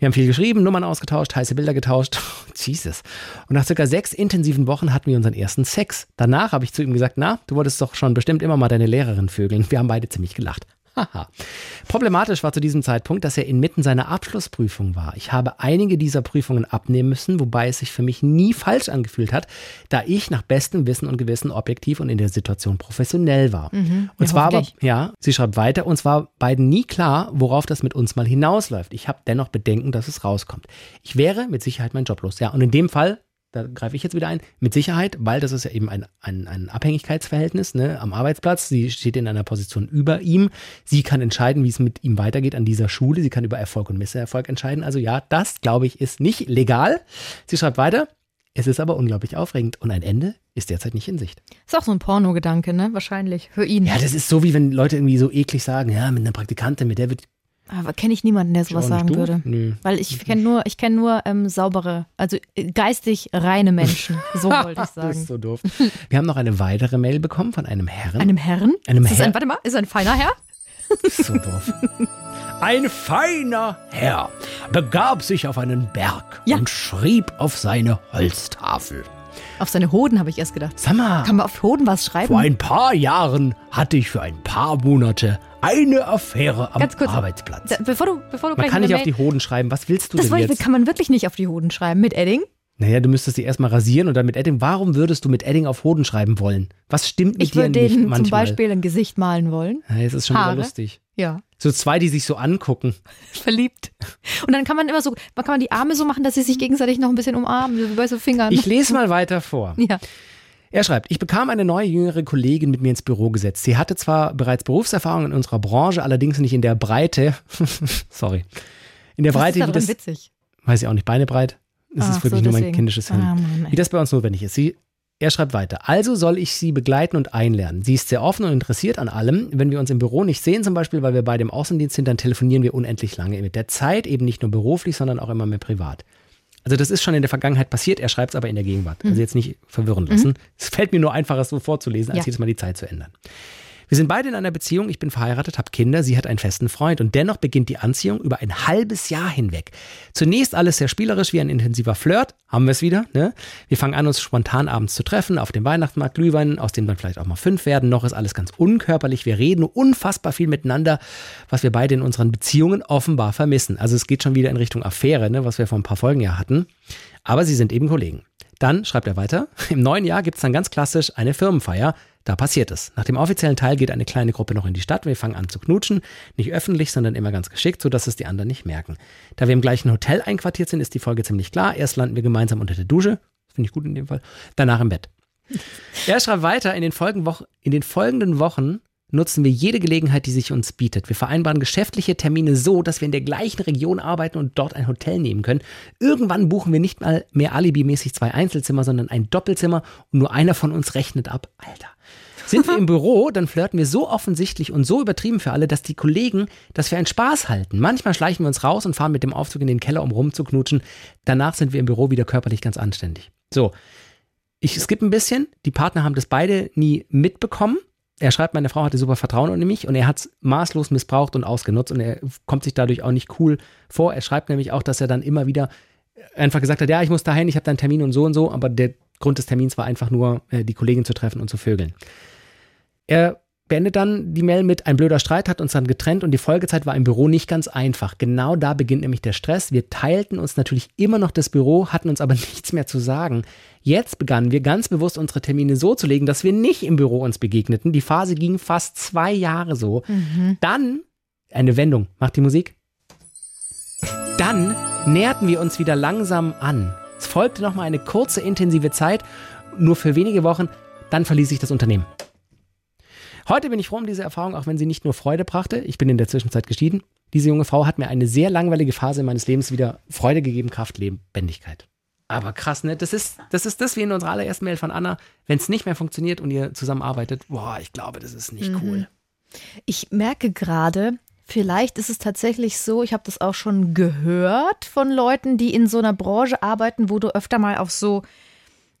Wir haben viel geschrieben, Nummern ausgetauscht, heiße Bilder getauscht. Jesus. Und nach circa sechs intensiven Wochen hatten wir unseren ersten Sex. Danach habe ich zu ihm gesagt, na, du wolltest doch schon bestimmt immer mal deine Lehrerin vögeln. Wir haben beide ziemlich gelacht. Haha. Problematisch war zu diesem Zeitpunkt, dass er inmitten seiner Abschlussprüfung war. Ich habe einige dieser Prüfungen abnehmen müssen, wobei es sich für mich nie falsch angefühlt hat, da ich nach bestem Wissen und Gewissen objektiv und in der Situation professionell war. und Mhm. Ja, zwar aber, ja, sie schreibt weiter, uns war beiden nie klar, worauf das mit uns mal hinausläuft. Ich habe dennoch Bedenken, dass es rauskommt. Ich wäre mit Sicherheit mein Job los. Ja, und in dem Fall da greife ich jetzt wieder ein, mit Sicherheit, weil das ist ja eben ein, ein, ein Abhängigkeitsverhältnis ne, am Arbeitsplatz. Sie steht in einer Position über ihm. Sie kann entscheiden, wie es mit ihm weitergeht an dieser Schule. Sie kann über Erfolg und Misserfolg entscheiden. Also ja, das, glaube ich, ist nicht legal. Sie schreibt weiter, es ist aber unglaublich aufregend und ein Ende ist derzeit nicht in Sicht. Ist auch so ein Porno-Gedanke, ne? Wahrscheinlich. Für ihn. Ja, das ist so, wie wenn Leute irgendwie so eklig sagen, ja, mit einer Praktikantin, mit der wird Aber kenne ich niemanden, der sowas sagen du? würde. Nö. Weil ich kenne nur, ich kenne nur ähm, saubere, also äh, geistig reine Menschen. So wollte ich Das ist sagen. so doof. Wir haben noch eine weitere Mail bekommen von einem Herrn. Einem Herren? Einem ist das Herr- ein, warte mal, ist ein feiner Herr? so doof. Ein feiner Herr begab sich auf einen Berg Ja. und schrieb auf seine Holztafel. Auf seine Hoden habe ich erst gedacht. Sag mal, Kann man auf Hoden was schreiben? Vor ein paar Jahren hatte ich für ein paar Monate eine Affäre am Ganz kurz. Arbeitsplatz. Da, bevor du, bevor du man gleich kann eine nicht auf Mail- die Hoden schreiben. Was willst du Das denn wollte ich- jetzt? kann man wirklich nicht auf die Hoden schreiben. Mit Edding? Naja, du müsstest die erstmal rasieren und dann mit Edding. Warum würdest du mit Edding auf Hoden schreiben wollen? Was stimmt mit Ich dir würde nicht denen zum manchmal? Beispiel ein Gesicht malen wollen. Ja, es ist schon Haare. wieder lustig. Ja. So zwei, die sich so angucken. Verliebt. Und dann kann man immer so, man kann man die Arme so machen, dass sie sich gegenseitig noch ein bisschen umarmen, so wie bei so Fingern. Ich lese mal weiter vor. ja. Er schreibt, ich bekam eine neue jüngere Kollegin mit mir ins Büro gesetzt. Sie hatte zwar bereits Berufserfahrung in unserer Branche, allerdings nicht in der Breite. sorry. In der Was Breite, ist wie das, witzig? weiß ich auch nicht, Beine breit. Das Ach ist wirklich so, nur mein deswegen. kindisches Hirn. Ah, Mann, wie das bei uns notwendig ist. Sie, er schreibt weiter. Also soll ich sie begleiten und einlernen. Sie ist sehr offen und interessiert an allem. Wenn wir uns im Büro nicht sehen, zum Beispiel, weil wir beide im Außendienst sind, dann telefonieren wir unendlich lange. Mit der Zeit eben nicht nur beruflich, sondern auch immer mehr privat. Also das ist schon in der Vergangenheit passiert, er schreibt es aber in der Gegenwart. Also jetzt nicht verwirren lassen. Es fällt mir nur einfacher, es so vorzulesen, als Ja. jedes Mal die Zeit zu ändern. Wir sind beide in einer Beziehung, ich bin verheiratet, habe Kinder, sie hat einen festen Freund und dennoch beginnt die Anziehung über ein halbes Jahr hinweg. Zunächst alles sehr spielerisch wie ein intensiver Flirt, haben wir es wieder. Ne? Wir fangen an, uns spontan abends zu treffen, auf dem Weihnachtsmarkt Glühwein, aus dem dann vielleicht auch mal fünf werden. Noch ist alles ganz unkörperlich, wir reden unfassbar viel miteinander, was wir beide in unseren Beziehungen offenbar vermissen. Also es geht schon wieder in Richtung Affäre, ne? was wir vor ein paar Folgen ja hatten. Aber sie sind eben Kollegen. Dann schreibt er weiter, im neuen Jahr gibt es dann ganz klassisch eine Firmenfeier. Da passiert es. Nach dem offiziellen Teil geht eine kleine Gruppe noch in die Stadt. Wir fangen an zu knutschen. Nicht öffentlich, sondern immer ganz geschickt, sodass es die anderen nicht merken. Da wir im gleichen Hotel einquartiert sind, ist die Folge ziemlich klar. Erst landen wir gemeinsam unter der Dusche. Finde ich gut in dem Fall. Danach im Bett. Er schreibt weiter, in den, in den folgenden Wochen nutzen wir jede Gelegenheit, die sich uns bietet. Wir vereinbaren geschäftliche Termine so, dass wir in der gleichen Region arbeiten und dort ein Hotel nehmen können. Irgendwann buchen wir nicht mal mehr alibimäßig zwei Einzelzimmer, sondern ein Doppelzimmer und nur einer von uns rechnet ab. Alter. Sind wir im Büro, dann flirten wir so offensichtlich und so übertrieben für alle, dass die Kollegen das für einen Spaß halten. Manchmal schleichen wir uns raus und fahren mit dem Aufzug in den Keller, um rumzuknutschen. Danach sind wir im Büro wieder körperlich ganz anständig. So, ich skippe ein bisschen. Die Partner haben das beide nie mitbekommen. Er schreibt, meine Frau hatte super Vertrauen in mich und er hat es maßlos missbraucht und ausgenutzt und er kommt sich dadurch auch nicht cool vor. Er schreibt nämlich auch, dass er dann immer wieder einfach gesagt hat, ja, ich muss dahin, ich habe da einen Termin und so und so, aber der Grund des Termins war einfach nur, äh, die Kollegin zu treffen und zu vögeln. Er beendet dann die Mail mit, ein blöder Streit hat uns dann getrennt und die Folgezeit war im Büro nicht ganz einfach. Genau da beginnt nämlich der Stress. Wir teilten uns natürlich immer noch das Büro, hatten uns aber nichts mehr zu sagen. Jetzt begannen wir ganz bewusst unsere Termine so zu legen, dass wir nicht im Büro uns begegneten. Die Phase ging fast zwei Jahre so. Dann eine Wendung. Macht die Musik. Dann näherten wir uns wieder langsam an. Es folgte nochmal eine kurze, intensive Zeit, nur für wenige Wochen. Dann verließ ich das Unternehmen. Heute bin ich froh um diese Erfahrung, auch wenn sie nicht nur Freude brachte. Ich bin in der Zwischenzeit geschieden. Diese junge Frau hat mir eine sehr langweilige Phase meines Lebens wieder Freude gegeben, Kraft, Lebendigkeit. Aber krass, ne? Das ist, das ist das wie in unserer allerersten Mail von Anna. Wenn es nicht mehr funktioniert und ihr zusammenarbeitet, boah, ich glaube, das ist nicht cool. Ich merke gerade, vielleicht ist es tatsächlich so, ich habe das auch schon gehört von Leuten, die in so einer Branche arbeiten, wo du öfter mal auf so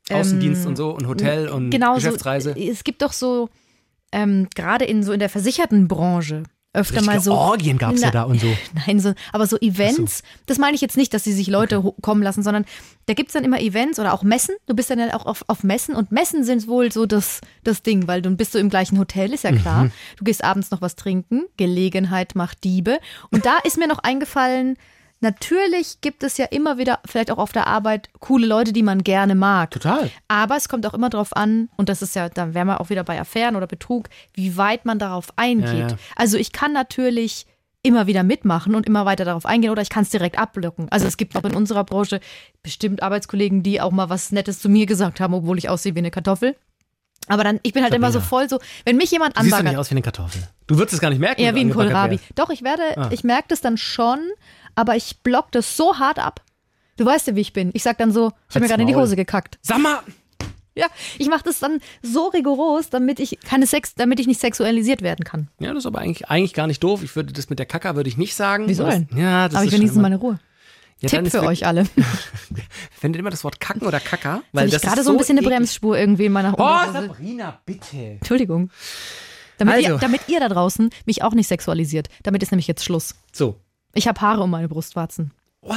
Außendienst ähm, und so und Hotel und genau Geschäftsreise. So, es gibt doch so, ähm, gerade in so in der versicherten Branche, öfter mal so. Orgien gab's ja Na, da und so. Nein, so, aber so Events, das meine ich jetzt nicht, dass sie sich Leute ho- kommen lassen, sondern da gibt es dann immer Events oder auch Messen. Du bist dann auch auf, auf Messen und Messen sind wohl so das, das Ding, weil du bist so im gleichen Hotel, ist ja klar. Mhm. Du gehst abends noch was trinken, Gelegenheit macht Diebe. Und da ist mir noch eingefallen, natürlich gibt es ja immer wieder, vielleicht auch auf der Arbeit, coole Leute, die man gerne mag. Total. Aber es kommt auch immer darauf an, und das ist ja, dann wären wir auch wieder bei Affären oder Betrug, wie weit man darauf eingeht. Ja, ja. Also ich kann natürlich immer wieder mitmachen und immer weiter darauf eingehen oder ich kann es direkt abblocken. Also es gibt auch in unserer Branche bestimmt Arbeitskollegen, die auch mal was Nettes zu mir gesagt haben, obwohl ich aussehe wie eine Kartoffel. Aber dann, ich bin halt immer so voll so, wenn mich jemand Du siehst doch nicht anbaggert, aus wie eine Kartoffel. Du würdest es gar nicht merken. wenn wie ein Kohlrabi. Doch, ich werde, Ah. ich merke das dann schon, aber ich block das so hart ab. Du weißt ja, wie ich bin. Ich sag dann so, ich habe mir gerade in die. Hose gekackt. Sag mal, Ja, ich mache das dann so rigoros, damit ich keine Sex, damit ich nicht sexualisiert werden kann. Ja, das ist aber eigentlich, eigentlich gar nicht doof. Ich würde das mit der Kaka würde ich nicht sagen. Wieso Das- denn? Ja, das Aber ist ich wenigstens meine Ruhe. Ja, Tipp für euch alle. Findet immer das Wort kacken oder Kaka? Weil ich das gerade so ein bisschen eine. Bremsspur irgendwie in meiner Oh, Unterhose. Sabrina, bitte. Entschuldigung. Damit, Also. ihr, damit ihr da draußen mich auch nicht sexualisiert. Damit ist nämlich jetzt Schluss. So. Ich habe Haare um meine Brustwarzen. Oh,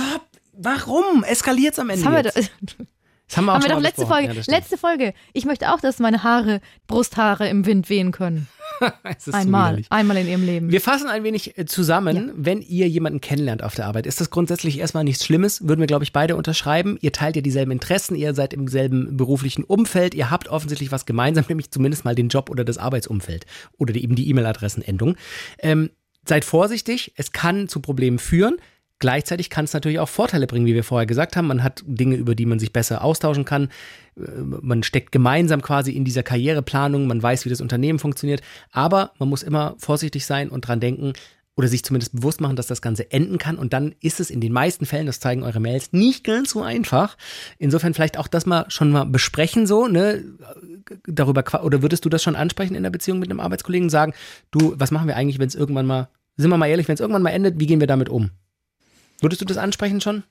warum? Eskaliert's am Ende Das haben wir, jetzt? doch- Das haben wir, auch haben wir doch letzte. Folge. Ja, letzte Folge. Ich möchte auch, dass meine Haare, Brusthaare im Wind wehen können. Es Einmal. Einmal in ihrem Leben. Wir fassen ein wenig äh, zusammen. Wenn ihr jemanden kennenlernt auf der Arbeit, ist das grundsätzlich erstmal nichts Schlimmes. Würden wir, glaube ich, beide unterschreiben. Ihr teilt ja dieselben Interessen, ihr seid im selben beruflichen Umfeld, ihr habt offensichtlich was gemeinsam, nämlich zumindest mal den Job oder das Arbeitsumfeld oder eben die E-Mail-Adressenendung. Ähm, seid vorsichtig, es kann zu Problemen führen. Gleichzeitig kann es natürlich auch Vorteile bringen, wie wir vorher gesagt haben. Man hat Dinge, über die man sich besser austauschen kann. Äh, Man steckt gemeinsam quasi in dieser Karriereplanung. Man weiß, wie das Unternehmen funktioniert. Aber man muss immer vorsichtig sein und dran denken oder sich zumindest bewusst machen, dass das Ganze enden kann. Und dann ist es in den meisten Fällen, das zeigen eure Mails, nicht ganz so einfach. Insofern vielleicht auch das mal schon mal besprechen so, ne? Darüber oder würdest du das schon ansprechen in der Beziehung mit einem Arbeitskollegen sagen, du, was machen wir eigentlich, wenn es irgendwann mal, sind wir mal ehrlich, wenn es irgendwann mal endet, wie gehen wir damit um? Würdest du das ansprechen schon?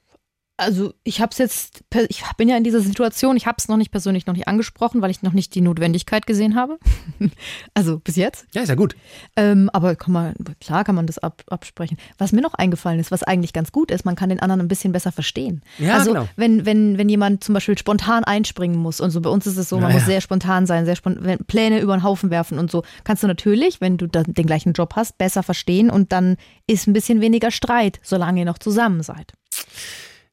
Also ich habe es jetzt, ich bin ja in dieser Situation, ich habe es noch nicht persönlich noch nicht angesprochen, weil ich noch nicht die Notwendigkeit gesehen habe. also bis jetzt. Ja, ist ja gut. Ähm, aber kann man, klar kann man das ab, absprechen. Was mir noch eingefallen ist, was eigentlich ganz gut ist, man kann den anderen ein bisschen besser verstehen. Ja, also genau. wenn, wenn, wenn jemand zum Beispiel spontan einspringen muss und so, bei uns ist es so, man Ja, muss ja. sehr spontan sein, sehr spont wenn Pläne über den Haufen werfen und so, kannst du natürlich, wenn du den gleichen Job hast, besser verstehen und dann ist ein bisschen weniger Streit, solange ihr noch zusammen seid.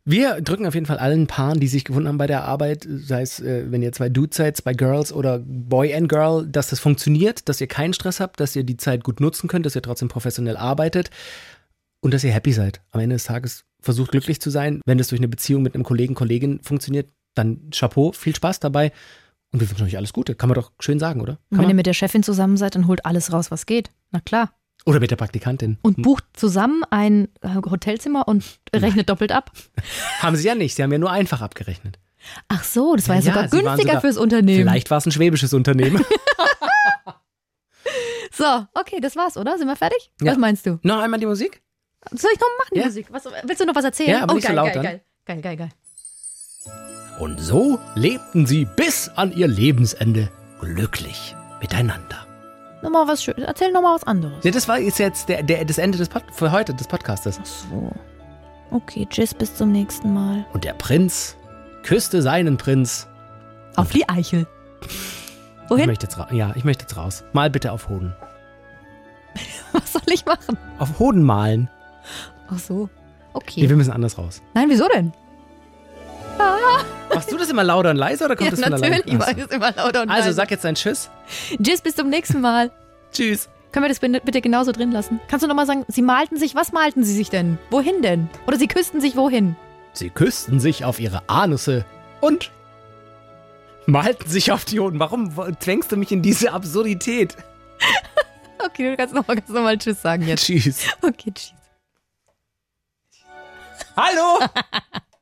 Wir drücken auf jeden Fall allen Paaren, die sich gefunden haben bei der Arbeit, sei es, äh, wenn ihr zwei Dudes seid, zwei Girls oder Boy and Girl, dass das funktioniert, dass ihr keinen Stress habt, dass ihr die Zeit gut nutzen könnt, dass ihr trotzdem professionell arbeitet und dass ihr happy seid. Am Ende des Tages versucht glücklich zu sein. Wenn das durch eine Beziehung mit einem Kollegen, Kollegin funktioniert, dann Chapeau, viel Spaß dabei und wir wünschen euch alles Gute. Kann man doch schön sagen, oder? Und Kann wenn ihr man? mit der Chefin zusammen seid, dann holt alles raus, was geht. Na klar. Oder mit der Praktikantin. Und bucht zusammen ein äh, Hotelzimmer und rechnet doppelt ab. Haben sie ja nicht, sie haben ja nur einfach abgerechnet. Ach so, das war ja, Ja, sogar waren günstiger sogar- fürs Unternehmen. Vielleicht war es ein schwäbisches Unternehmen. So, okay, das war's, oder? Sind wir fertig? Ja. Was meinst du? noch einmal die Musik? Soll ich noch machen, die Ja. Musik? Was, willst du noch was erzählen? Ja, aber oh, nicht so geil, laut geil, geil, geil, geil, geil. Und so lebten sie bis an ihr Lebensende glücklich miteinander. Nochmal was Schönes. Erzähl nochmal was anderes. Nee, das war ist jetzt der, der, das Ende des Pod, für heute des Podcastes. So. Okay, tschüss, bis zum nächsten Mal. Und der Prinz küsste seinen Prinz. Auf die Eichel. Ich Wohin? möchte jetzt ja, ich möchte jetzt raus. Mal bitte auf Hoden. Was soll ich machen? Auf Hoden malen. Ach so. Nee, Okay. wir müssen anders raus. Nein, wieso denn? Machst du das immer lauter und leiser oder kommt Ja, das von natürlich, alleine? weil es immer lauter und Also leiser. sag jetzt deinen Tschüss. Tschüss, bis zum nächsten Mal. Tschüss. Können wir das bitte- genauso drin lassen? Kannst du nochmal sagen, Sie malten sich, was malten Sie sich denn? Wohin denn? Oder Sie küssten sich wohin? Sie küssten sich auf ihre Anusse und Malten sich auf die Hoden. Warum zwängst du mich in diese Absurdität? Okay, du kannst nochmal noch mal Tschüss sagen jetzt. Tschüss. Okay, tschüss. Hallo!